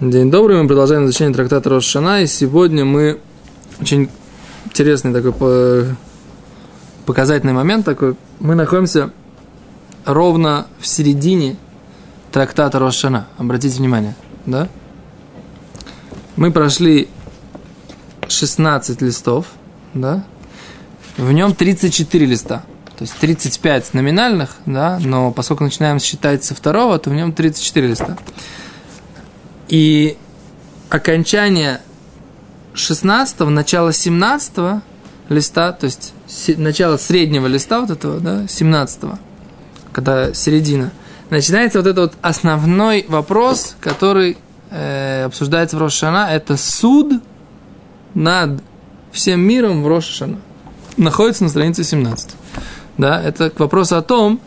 День добрый, мы продолжаем изучение трактата Рошана, и сегодня мы очень интересный такой показательный момент такой. Мы находимся ровно в середине трактата Рошана. Обратите внимание, да? Мы прошли 16 листов, да? В нем 34 листа. То есть 35 номинальных, да, но поскольку начинаем считать со второго, то в нем 34 листа. И окончание 16 начало 17 листа, то есть начало среднего листа вот этого, да, 17 когда середина, начинается вот этот вот основной вопрос, который э, обсуждается в Рошана, это суд над всем миром в Рошана. Находится на странице 17. Да, это к вопросу о том,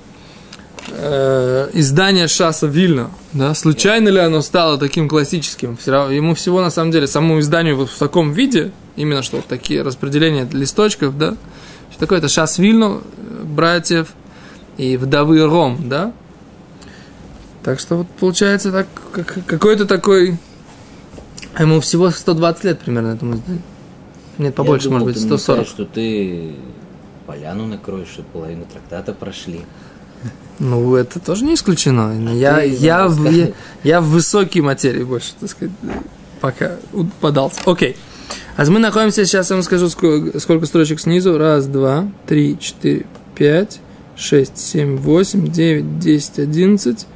э, издание Шаса Вильна, да, случайно ли оно стало таким классическим? Ему всего, на самом деле, самому изданию вот в таком виде, именно что вот такие распределения листочков, да, что такое это Шас Вильну, братьев и вдовы Ром, да. Так что вот получается так, как, какой-то такой, ему всего 120 лет примерно этому изданию. Нет, побольше, Я думал, может быть, 140. что ты поляну накроешь, чтобы половину трактата прошли. Ну, это тоже не исключено. Я, ты я, в, я, я в высокие материи больше, так сказать, пока подался. Окей. А мы находимся, сейчас я вам скажу, сколько, сколько строчек снизу. Раз, два, три, четыре, пять, шесть, семь, восемь, девять, десять, одиннадцать,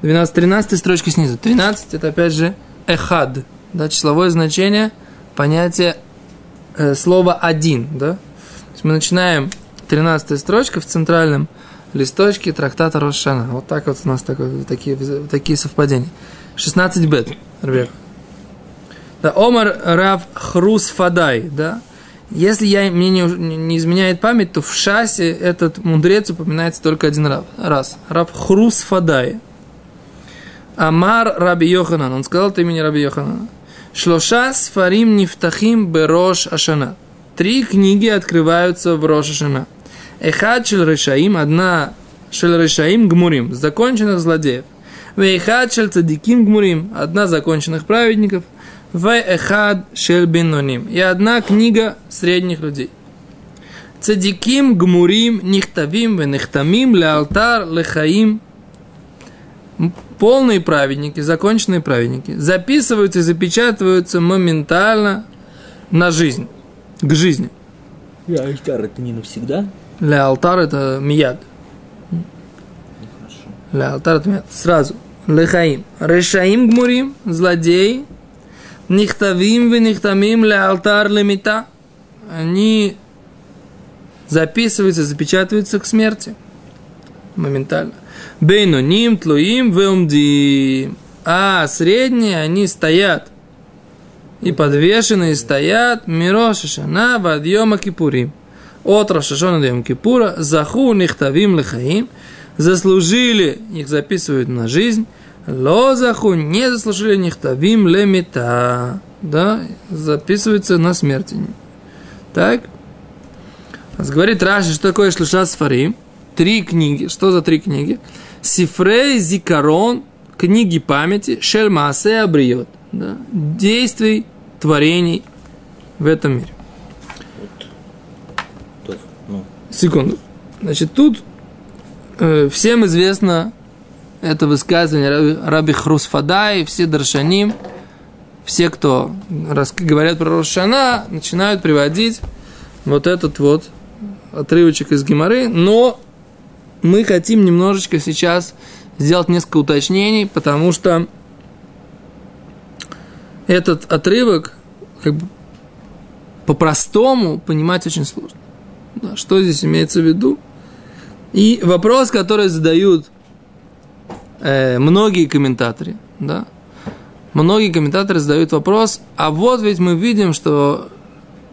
двенадцать, тринадцать строчки снизу. Тринадцать – это, опять же, эхад, да, числовое значение понятия э, слова «один», да. То есть мы начинаем 13 строчка в центральном – листочки трактата Рошана. Вот так вот у нас такое, такие, такие совпадения. 16 бет, Ребек. Да, Омар Рав Хрус Фадай, да. Если я, мне не, не изменяет память, то в шасе этот мудрец упоминается только один раз. Рав Хрус Фадай. Амар Раби Йоханан. Он сказал это имени Раби Йоханана. Шлоша сфарим нифтахим берош ашана. Три книги открываются в Рош Ашана. Эхад шель решаим, одна шель решаим гмурим, законченных злодеев. Вейхад шель цадиким гмурим, одна законченных праведников. Вейхад шель биноним, и одна книга средних людей. Цадиким гмурим нихтавим венихтамим ле алтар лехаим. Полные праведники, законченные праведники, записываются и запечатываются моментально на жизнь, к жизни. Я алтар это не навсегда? Ля алтар это мияд. Ля алтар это мияд. Сразу. Лехаим. Решаим гмурим, злодеи. Нихтавим вы нихтамим ля алтар лемита. Они записываются, запечатываются к смерти. Моментально. Бейну ним, тлуим, веумдим. А средние, они стоят. И подвешенные стоят. Мироша шана, вадьома кипурим от Рашашона до Кипура, заху нихтавим лехаим, заслужили, их записывают на жизнь, ло заху не заслужили нихтавим лемита, да, записывается на смерти. Так? Говорит Раши, что такое шлуша сфарим? Три книги. Что за три книги? Сифрей, Зикарон, книги памяти, Шельмасе Абриот. Да? Действий, творений в этом мире. Секунду. Значит, тут э, всем известно это высказывание Раби, Раби Хрусфадай, все даршаним, все, кто рас, говорят про Рошана, начинают приводить вот этот вот отрывочек из Гимары, но мы хотим немножечко сейчас сделать несколько уточнений, потому что этот отрывок как бы по-простому понимать очень сложно. Да, что здесь имеется в виду? И вопрос, который задают э, многие комментаторы, да, многие комментаторы задают вопрос, а вот ведь мы видим, что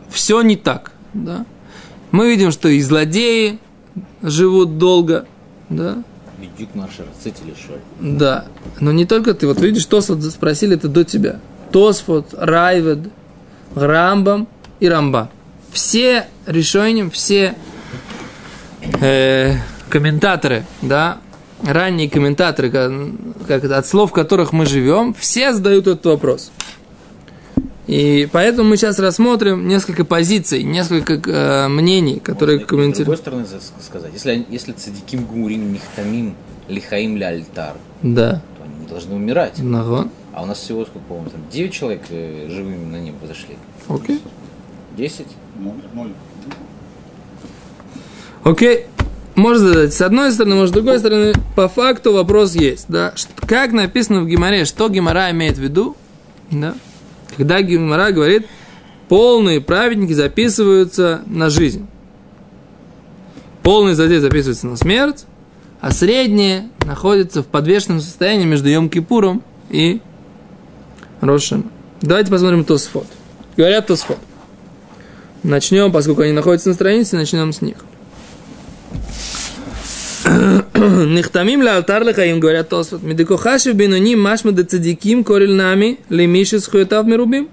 все не так, да. Мы видим, что и злодеи живут долго, да. Да, но не только ты. Вот видишь, Тосфот спросили это до тебя. Тосфот, Райвед, Рамбам и Рамба все решения, все э, комментаторы, да, ранние комментаторы, как, как от слов которых мы живем, все задают этот вопрос. И поэтому мы сейчас рассмотрим несколько позиций, несколько э, мнений, которые Можно, комментируют. С другой стороны сказать, если, если цадиким гумурим нихтамим лихаим ля альтар, Да. то они не должны умирать. Нагон. А у нас всего сколько, по-моему, там 9 человек э, живыми на небо зашли. Окей. 10? Ноль. Окей. Можно задать с одной стороны, может с другой стороны. По факту вопрос есть. Да? Как написано в Гимаре, что Гимара имеет в виду? Да? Когда Гимара говорит, полные праведники записываются на жизнь. Полный злодей записывается на смерть, а средние находятся в подвешенном состоянии между Йом-Кипуром и Рошем. Давайте посмотрим Тосфот. Говорят Тосфот. Начнем, поскольку они находятся на странице, начнем с них. Нихтамим ла алтар лехаим, говорят Тосфот. Медикохаши бинуни машма де цадиким корель нами лемиши схуетав мирубим.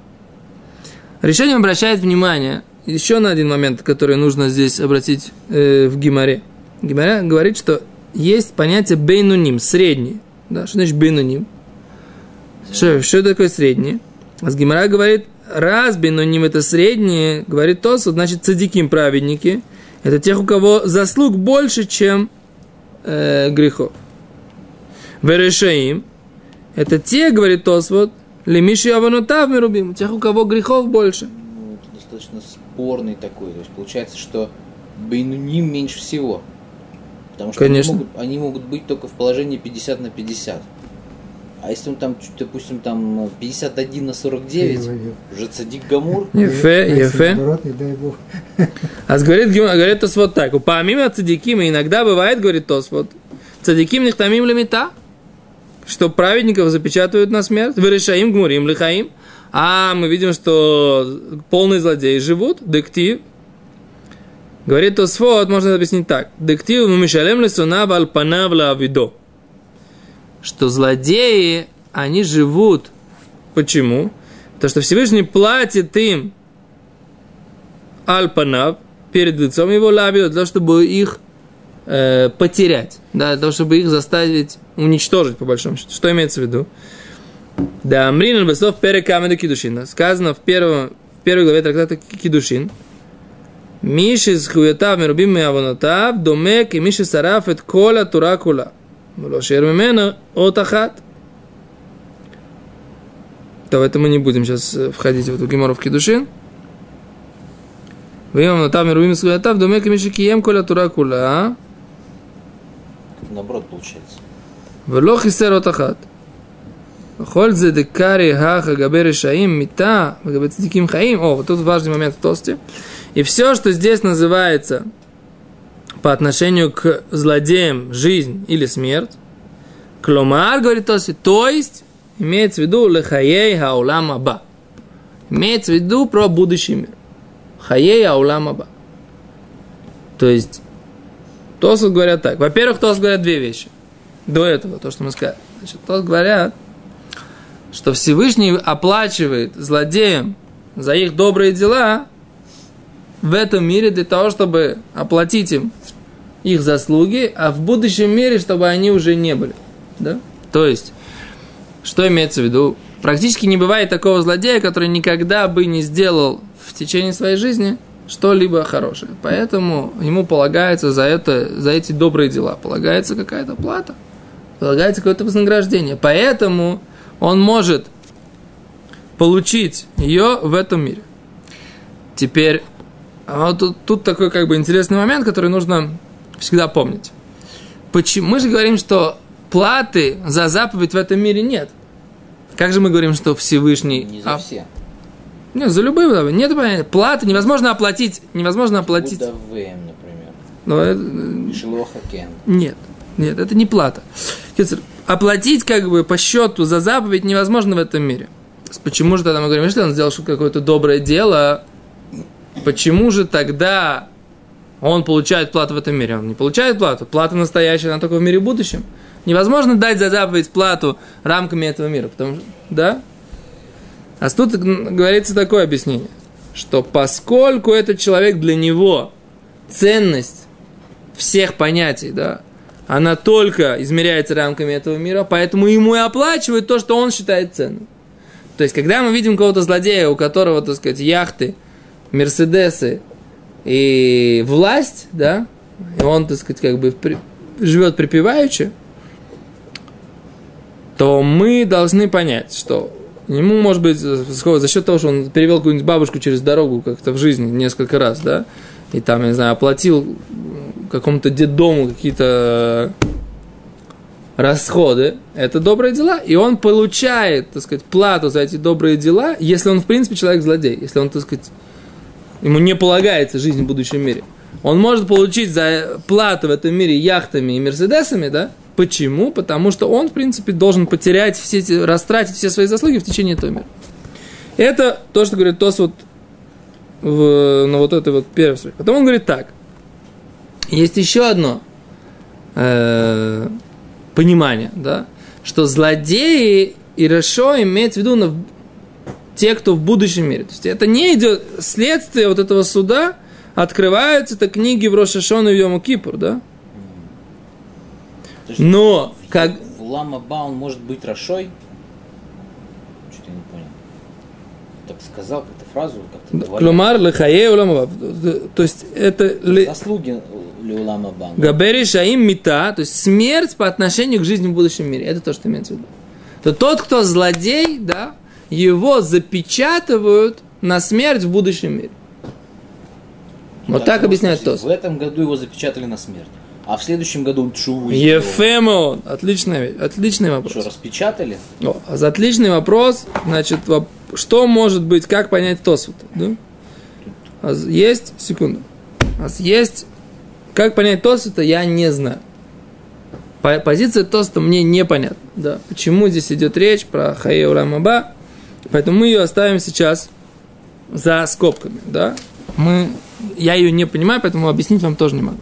Решение обращает внимание еще на один момент, который нужно здесь обратить э, в Гимаре. Гимаре говорит, что есть понятие бейнуним, средний. Да, что значит бейнуним? Что, что такое среднее? А с Гимара говорит, раз бейнуним это среднее, говорит Тосфот, значит цадиким праведники. Это тех, у кого заслуг больше, чем э, грехов. Верешаим – это те, говорит Тосфот, лемиши аванутав мирубим, тех, у кого грехов больше. Ну, это достаточно спорный такой. То есть получается, что бейнуним меньше всего. Потому что Конечно. Они, могут, они могут быть только в положении 50 на 50. А если он там, чуть, допустим, там 51 на 49, уже цадик Гамур, Ефе, ефе. А говорит, говорит Тосфот так. У помимо цадикима иногда бывает, говорит Тосфот, цадиким нихтамим лимита, что праведников запечатывают на смерть, вырешаим гмурим лихаим, а мы видим, что полные злодеи живут, дектив. Говорит Тосфот, можно объяснить так. Дектив мишалем лесуна вальпанав авидо. Что злодеи, они живут. Почему? Потому что Всевышний платит им альпанав перед лицом его лавио, для того, чтобы их э, потерять, да, для того, чтобы их заставить уничтожить, по большому счету. Что имеется в виду? Да, Амрин Басов Перекамеду Кидушина. Сказано в, первом, в первой главе трактата Кидушин. Миши с хуятав мирубим меавонотав, домек и миши сараф эт кола тура было Шермимена от Ахат. Да, в это мы не будем сейчас входить в эту геморовки души. Выем на там Ирвим Суятав, Домек и Мишикием Коля Тура Кула. Наоборот получается. Велох и Сер от Ахат. Холь декари хаха габери шаим мита, габецдиким хаим. О, вот тут важный момент в толсте. И все, что здесь называется по отношению к злодеям жизнь или смерть, кломар, говорит Тоси, то есть имеется в виду лехаей хаулам аба. Имеется в виду про будущий мир. Хаей аулам аба. То есть, Тосут говорят так. Во-первых, Тос говорят две вещи. До этого, то, что мы сказали. Значит, Тос говорят, что Всевышний оплачивает злодеям за их добрые дела в этом мире для того, чтобы оплатить им их заслуги, а в будущем мире, чтобы они уже не были. Да? То есть, что имеется в виду? Практически не бывает такого злодея, который никогда бы не сделал в течение своей жизни что-либо хорошее. Поэтому ему полагается за, это, за эти добрые дела, полагается какая-то плата, полагается какое-то вознаграждение. Поэтому он может получить ее в этом мире. Теперь, а вот тут, тут такой как бы интересный момент, который нужно всегда помнить. Почему? Мы же говорим, что платы за заповедь в этом мире нет. Как же мы говорим, что Всевышний... Не за а, все. нет, за любые заповеди. Нет понятия. Платы невозможно оплатить. Невозможно оплатить. Будавеем, например. Но это- кен. нет. Нет, это не плата. Оплатить как бы по счету за заповедь невозможно в этом мире. Почему же тогда мы говорим, что он сделал какое-то доброе дело? Почему же тогда он получает плату в этом мире? Он не получает плату. Плата настоящая, она только в мире будущем. Невозможно дать за заповедь плату рамками этого мира. Потому что, да? А тут говорится такое объяснение, что поскольку этот человек для него ценность всех понятий, да, она только измеряется рамками этого мира, поэтому ему и оплачивают то, что он считает ценным. То есть, когда мы видим кого-то злодея, у которого, так сказать, яхты, мерседесы и власть, да, и он, так сказать, как бы при, живет припеваючи, то мы должны понять, что ему, может быть, за счет того, что он перевел какую-нибудь бабушку через дорогу как-то в жизни несколько раз, да, и там, я не знаю, оплатил какому-то детдому какие-то расходы, это добрые дела, и он получает, так сказать, плату за эти добрые дела, если он, в принципе, человек-злодей, если он, так сказать, ему не полагается жизнь в будущем мире. Он может получить за плату в этом мире яхтами и мерседесами, да? Почему? Потому что он, в принципе, должен потерять все эти, растратить все свои заслуги в течение этого мира. Это то, что говорит Тос вот в, на вот этой вот первой Потом он говорит так. Есть еще одно э, понимание, да, что злодеи и Решо имеется в виду на, те, кто в будущем мире. То есть это не идет следствие вот этого суда, открываются это книги в Рошашон и Йому Кипур, да? Но в, как... В Лама он может быть Рашой? Что-то я не понял. Так сказал как-то фразу, как-то говорил. Клумар лехае улама То есть это... Заслуги Леулама Ба. Габери шаим мита, то есть смерть по отношению к жизни в будущем мире. Это то, что имеется в виду. То тот, кто злодей, да, его запечатывают на смерть в будущем мире. Вот так, так объясняет Тос. В этом году его запечатали на смерть. А в следующем году он чуву Ефемо, отличный, отличный вопрос. Что, распечатали? О, отличный вопрос. Значит, что может быть, как понять Тосфот? Да? Есть, секунду. Есть, как понять Тосфота, я не знаю. Позиция Тоста мне непонятна. Да. Почему здесь идет речь про Хаеу Рамаба? Поэтому мы ее оставим сейчас за скобками. Да? Мы, я ее не понимаю, поэтому объяснить вам тоже не могу.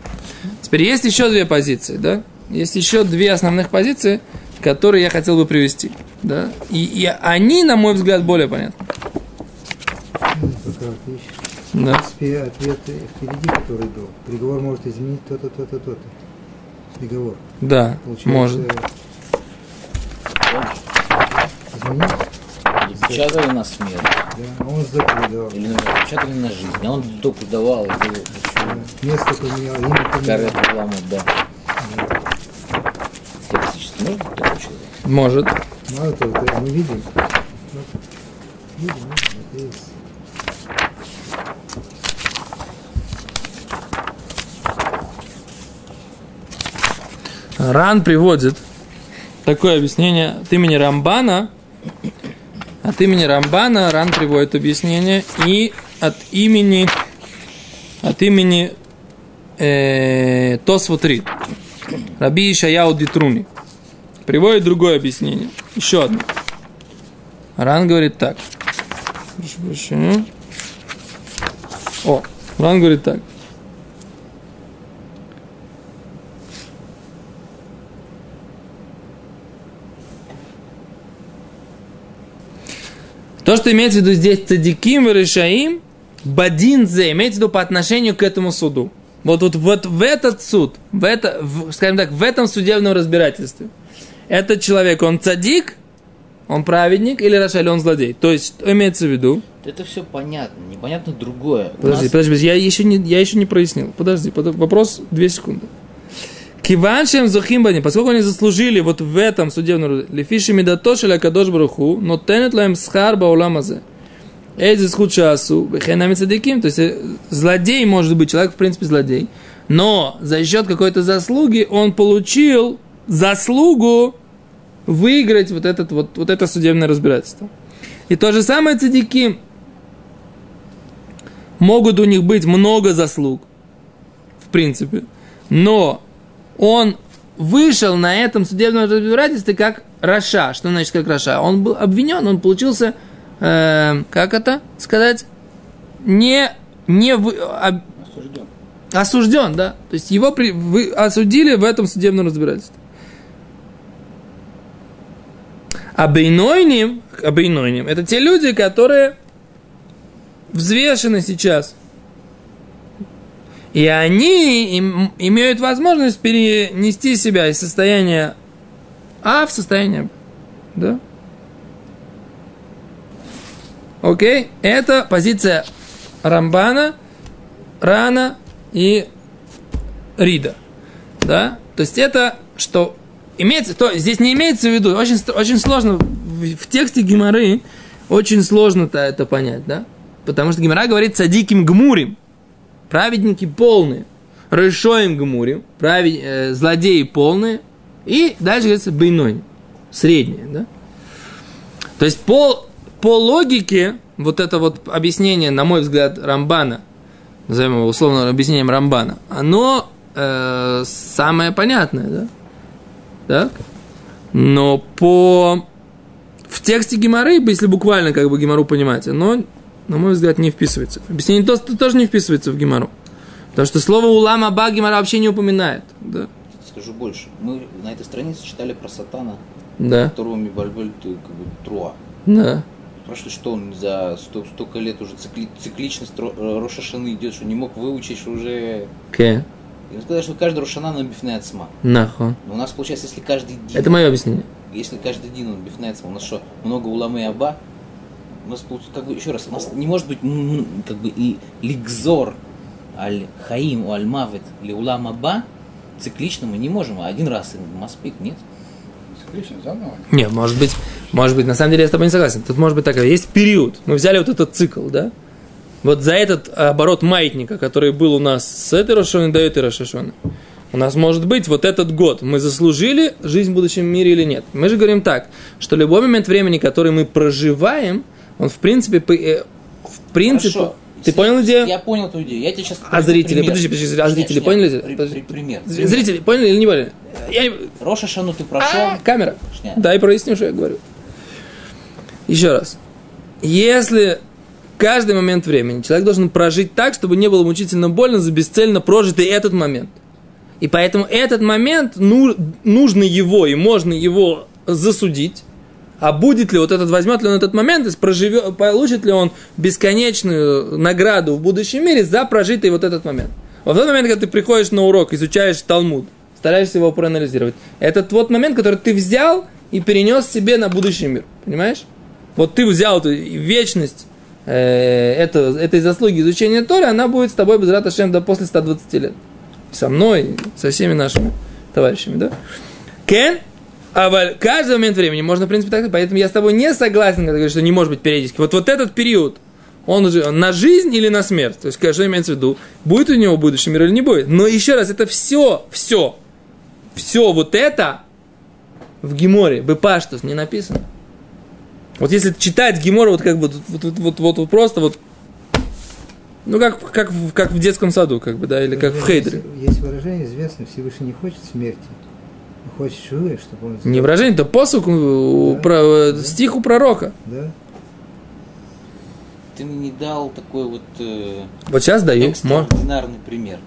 Теперь есть еще две позиции, да? Есть еще две основных позиции, которые я хотел бы привести, да? И, и они, на мой взгляд, более понятны. Да. ответ впереди, который был. Приговор может изменить то-то, то-то, то-то. Приговор. Да, Получается, может. Изменить? Запечатали на смерть. Да, он закрыл, да. Или запечатали на жизнь. А он только давал. Было, Место поменял, имя поменял. Карет Ламут, да. Теоретически может быть такой человек? Может. Того, это мы видим. Видим. Ран приводит такое объяснение от имени Рамбана. От имени Рамбана Ран приводит объяснение и от имени от имени э, Тосфотри, Раби Ишаяу Дитруни. Приводит другое объяснение. Еще одно. Ран говорит так. О, Ран говорит так. То, что имеется в виду здесь цадиким и решаим, Бадинзе имеется в виду по отношению к этому суду. Вот, вот, вот в этот суд, в это, в, скажем так, в этом судебном разбирательстве, этот человек, он цадик, он праведник или Рашаль, он злодей. То есть, что имеется в виду? Это все понятно, непонятно другое. Подожди, нас... подожди, я еще, не, я еще не прояснил. Подожди, под, вопрос две секунды. Киваншем Зохимбани, поскольку они заслужили вот в этом судебном лефиши медатошеля кадош браху, но тенет лаем схар бауламазе. איזה זכות שעשו, וכן מצדיקים. То есть э, злодей может быть, человек в принципе злодей. Но за счет какой-то заслуги он получил заслугу выиграть вот, этот, вот, вот это судебное разбирательство. И то же самое цадики. Могут у них быть много заслуг, в принципе. Но он вышел на этом судебном разбирательстве как רשע. Что значит как רשע? Он был обвинен, он получился э, как это сказать, не, не вы, а, осужден. осужден, да. То есть его при, вы осудили в этом судебном разбирательстве. Абейнойним, абейнойним, это те люди, которые взвешены сейчас. И они им, имеют возможность перенести себя из состояния А в состояние Б. Да? Окей? Это позиция Рамбана, Рана и Рида. Да? То есть это, что имеется, то здесь не имеется в виду, очень, очень сложно в, в тексте Гимары, очень сложно-то это понять, да? Потому что Гимара говорит садиким гмурим, праведники полные, решоем гмурим, правед, э, злодеи полные, и дальше говорится бейной, средние, да? То есть по, по логике, вот это вот объяснение, на мой взгляд, Рамбана, назовем его условно объяснением Рамбана, оно э, самое понятное, да? Да? Но по... В тексте Гимары, если буквально как бы Гимару понимаете, но, на мой взгляд, не вписывается. Объяснение то, тоже не вписывается в Гимару. Потому что слово улам аба Гимара вообще не упоминает. Да? Скажу больше. Мы на этой странице читали про сатана, Да. которого Мибальбель как бы труа. Да. Спрашивали, что он за сто- столько лет уже цикли, цикличность э, Рошашаны идет, что не мог выучить, что уже... Окей. И он сказал, что каждый Рошана на бифней отсма. Нахуй. Но у нас получается, если каждый день... Это мое объяснение. Если каждый день он бифней отсма, у нас что, много уламы и аба? У нас получается, как бы, еще раз, у нас не может быть, как бы, и ликзор аль хаим у аль мавет или улам аба циклично мы не можем, а один раз и маспик, нет? Циклично, заново. Не, может быть, может быть, на самом деле я с тобой не согласен. Тут может быть такое, есть период. Мы взяли вот этот цикл, да? Вот за этот оборот маятника, который был у нас с этой Рошоны до этой Рошашоны, у нас может быть вот этот год. Мы заслужили жизнь в будущем мире или нет? Мы же говорим так, что любой момент времени, который мы проживаем, он в принципе, э, в принципе, Хорошо. ты понял идею? Я понял твою идею. Я тебе сейчас А зрители, подожди, подожди, а зрители поняли? Подожди. пример. З- Зрители поняли или не поняли? Я Роша Шану ты прошел. А, камера. Шня. Дай проясню, что я говорю. Еще раз. Если каждый момент времени человек должен прожить так, чтобы не было мучительно больно за бесцельно прожитый этот момент. И поэтому этот момент, ну, нужно его и можно его засудить. А будет ли вот этот, возьмет ли он этот момент, проживет, получит ли он бесконечную награду в будущем мире за прожитый вот этот момент. Вот в тот момент, когда ты приходишь на урок, изучаешь Талмуд, стараешься его проанализировать, это тот момент, который ты взял и перенес себе на будущий мир. Понимаешь? Вот ты взял эту вечность э, это, этой заслуги изучения Торы, она будет с тобой без Раташем до после 120 лет. Со мной, со всеми нашими товарищами, да? Кен, а в каждый момент времени можно, в принципе, так, поэтому я с тобой не согласен, когда говоришь, что не может быть периодически. Вот, вот этот период, он уже на жизнь или на смерть? То есть, что имеется в виду? Будет у него будущий мир или не будет? Но еще раз, это все, все, все вот это в Геморе, Бепаштус не написано. Вот если читать Гемор вот как бы вот, вот, вот, вот, вот просто вот ну, как, как, как в детском саду, как бы, да, или как в Хейдере. Есть, есть выражение известное, Всевышний не хочет смерти, хочет живые, чтобы он... Не выражение, это посук, у- Да. про- э, стих у пророка. Да? Ты мне не дал такой вот э, Вот сейчас даю. Экстраординарный пример.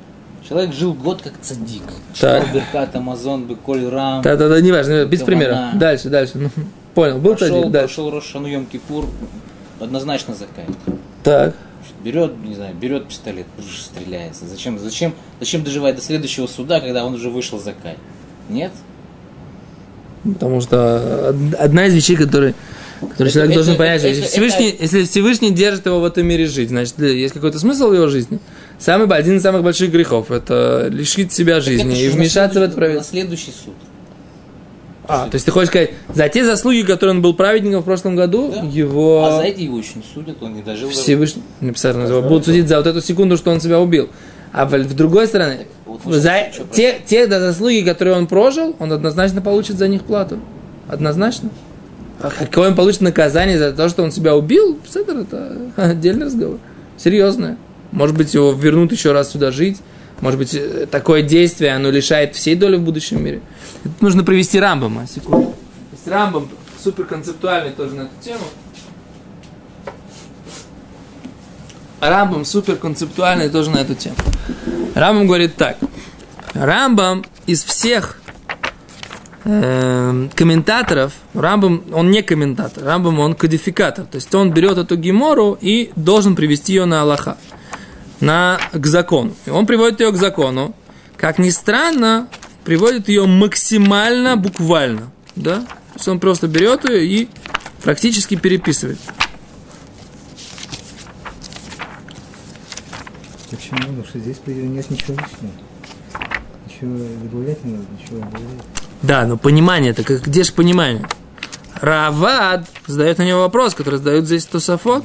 Человек жил год как цадик. Читал Так. Беркат, Амазон, Беколь, Рам. Да-да-да, не важно, без примера. она. Дальше, дальше. Ну, понял, был прошел, цадик, дальше. прошел Рошану Йом Кипур, однозначно закай. Так. Берет, не знаю, берет пистолет, стреляется. Зачем, зачем, зачем доживать до следующего суда, когда он уже вышел закай? Нет? Потому что од- одна из вещей, которые, которые Это- человек это- должен понять, что это- если, это- Всевышний, если Всевышний держит его в этом мире жить, значит, есть какой-то смысл в его жизни. Самый, один из самых больших грехов – это лишить себя жизни это и вмешаться в это правительство. На следующий суд. А, то есть ты хочешь сказать, за те заслуги, которые он был праведником в прошлом году, Да. его А за эти его не судят, он не дожил до- Всевышний, написано, его будут судить за вот эту секунду, что он себя убил. А в, другой мы за те, те заслуги, которые он прожил, он однозначно получит за них плату. Однозначно. А какое он получит наказание за то, что он себя убил, это, это отдельный разговор. Серьезное. Может быть, его вернут еще раз сюда жить. Может быть, э, такое действие, оно лишает всей доли в будущем мире. Это нужно провести Рамбама, секунду. Есть Рамбам супер концептуальный тоже на эту тему. Рамбам супер концептуальный тоже на эту тему. Рамбам говорит так. Рамбам из всех эм, комментаторов, Рамбам, он не комментатор, Рамбам, он кодификатор. То есть он берет эту гемору и должен привести ее на Аллаха. на, к закону. И он приводит ее к закону. Как ни странно, приводит ее максимально буквально. Да? То есть он просто берет ее и практически переписывает. Почему? Потому что здесь нет ничего лишнего. Ничего добавлять не надо, ничего добавлять. Да, но понимание, так где же понимание? Равад задает на него вопрос, который задают здесь Тософот.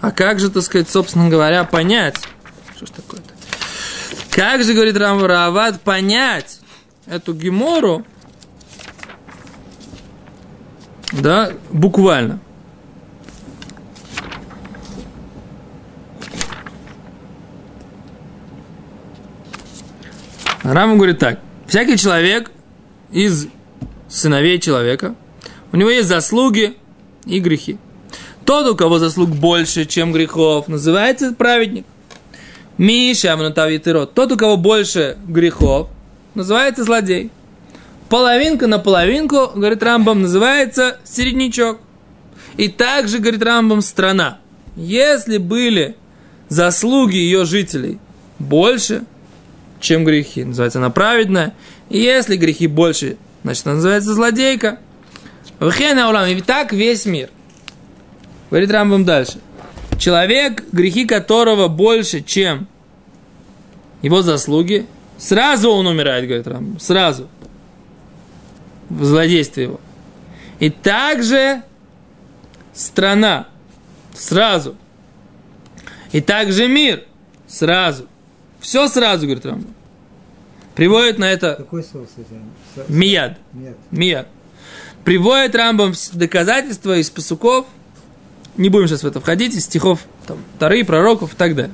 А как же, так сказать, собственно говоря, понять? Что ж такое-то? Как же, говорит Рам Равад, понять эту гемору, да, буквально. Рам говорит так. Всякий человек из сыновей человека, у него есть заслуги и грехи. Тот, у кого заслуг больше, чем грехов, называется праведник. Миша рот. Тот, у кого больше грехов, называется злодей. Половинка на половинку, говорит Рамбам, называется середнячок. И также, говорит Рамбам, страна. Если были заслуги ее жителей больше, чем грехи, называется она праведная. И если грехи больше, значит она называется злодейка. Вхена улам, и так весь мир. Говорит Рамбам дальше. Человек, грехи которого больше, чем его заслуги, сразу он умирает, говорит Рамбам, сразу. В злодействе его. И также страна, сразу. И также мир, сразу. Все сразу, говорит Рамбам. Приводит на это Какой соус мияд. Нет. Мияд. Приводит Рамбам доказательства из пасуков. Не будем сейчас в это входить, из стихов там, Тары, пророков и так далее.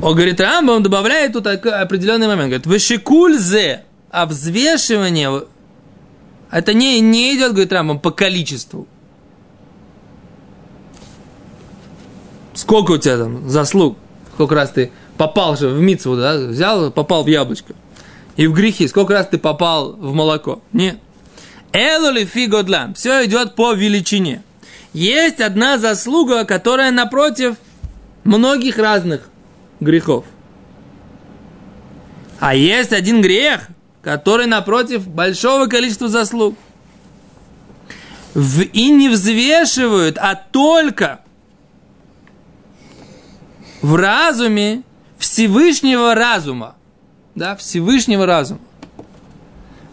Он говорит, Рамбам добавляет тут определенный момент. Говорит, вышикульзе, а взвешивание, это не, не идет, говорит Рамбам, по количеству. Сколько у тебя там заслуг? Сколько раз ты попал же в мицву, да? Взял, попал в яблочко. И в грехи. Сколько раз ты попал в молоко? Нет. Элули фигодлам. Все идет по величине. Есть одна заслуга, которая напротив многих разных грехов. А есть один грех, который напротив большого количества заслуг. В- и не взвешивают, а только в разуме Всевышнего разума. Да, Всевышнего разума.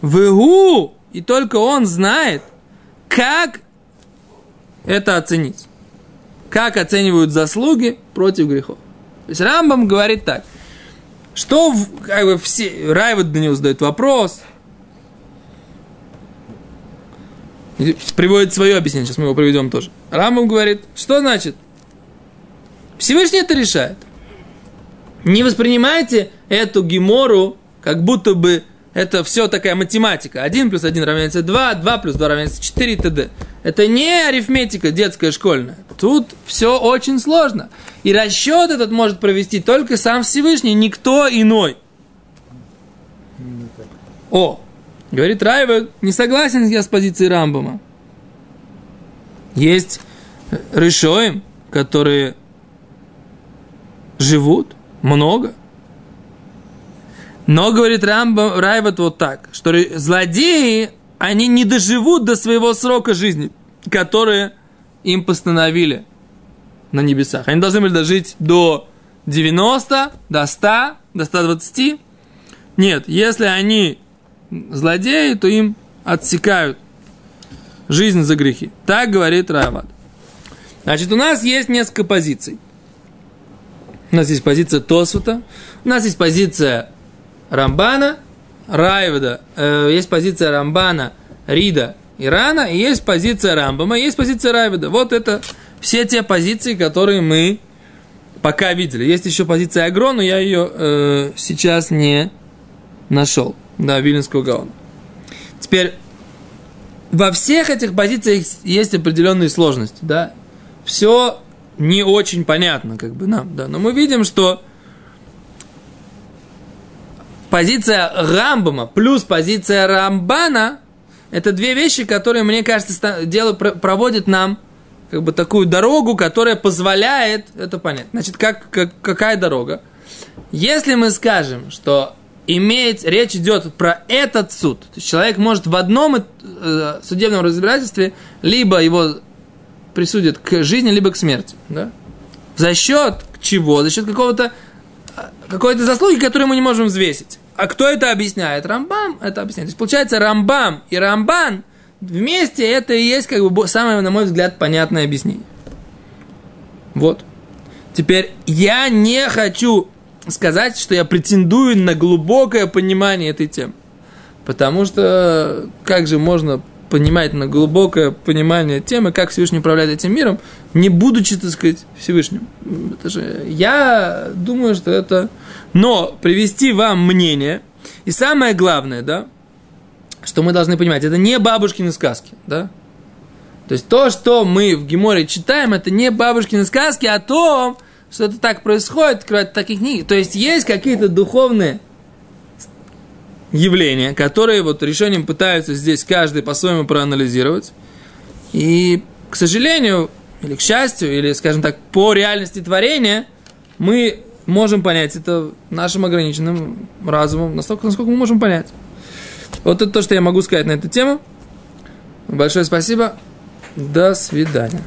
Вегу, и только он знает, как это оценить. Как оценивают заслуги против грехов. То есть Рамбам говорит так, что как бы все, Райват на него задает вопрос, приводит свое объяснение, сейчас мы его приведем тоже. Рамбам говорит, что значит? Всевышний это решает. Не воспринимайте эту гемору, как будто бы это все такая математика. 1 плюс 1 равняется 2, 2 плюс 2 равняется 4 и т.д. Это не арифметика детская, школьная. Тут все очень сложно. И расчет этот может провести только сам Всевышний, никто иной. О, говорит Райва, не согласен я с позицией Рамбома. Есть решоим, которые живут много. Но, говорит Рамба, Райват вот так, что злодеи, они не доживут до своего срока жизни, которые им постановили на небесах. Они должны были дожить до 90, до 100, до 120. Нет, если они злодеи, то им отсекают жизнь за грехи. Так говорит Райват. Значит, у нас есть несколько позиций. У нас есть позиция Тосута, у нас есть позиция Рамбана, Райвада, э, есть позиция Рамбана, Рида, Ирана, и есть позиция Рамбама, и есть позиция Райвада. Вот это все те позиции, которые мы пока видели. Есть еще позиция Агро, но я ее э, сейчас не нашел. Да, Виленского Гаона. Теперь, во всех этих позициях есть определенные сложности, да. Все не очень понятно, как бы нам, да. Но мы видим, что позиция Рамбама плюс позиция Рамбана – это две вещи, которые, мне кажется, дело про- проводят нам как бы такую дорогу, которая позволяет это понять. Значит, как, как, какая дорога? Если мы скажем, что иметь, речь идет про этот суд, то человек может в одном э, судебном разбирательстве либо его присудят к жизни, либо к смерти. Да? За счет чего? За счет какого-то какой-то заслуги, которую мы не можем взвесить. А кто это объясняет? Рамбам это объясняет. То есть, получается, Рамбам и Рамбан вместе это и есть, как бы, самое, на мой взгляд, понятное объяснение. Вот. Теперь я не хочу сказать, что я претендую на глубокое понимание этой темы. Потому что как же можно понимать на глубокое понимание темы, как Всевышний управляет этим миром, не будучи, так сказать, Всевышним. Это же, я думаю, что это... Но привести вам мнение, и самое главное, да, что мы должны понимать, это не бабушкины сказки, да? То есть то, что мы в Геморе читаем, это не бабушкины сказки о том, что это так происходит, открывать такие книги. То есть есть какие-то духовные явления, которые вот решением пытаются здесь каждый по-своему проанализировать. И, к сожалению, или к счастью, или, скажем так, по реальности творения, мы можем понять это нашим ограниченным разумом, настолько, насколько мы можем понять. Вот это то, что я могу сказать на эту тему. Большое спасибо. До свидания.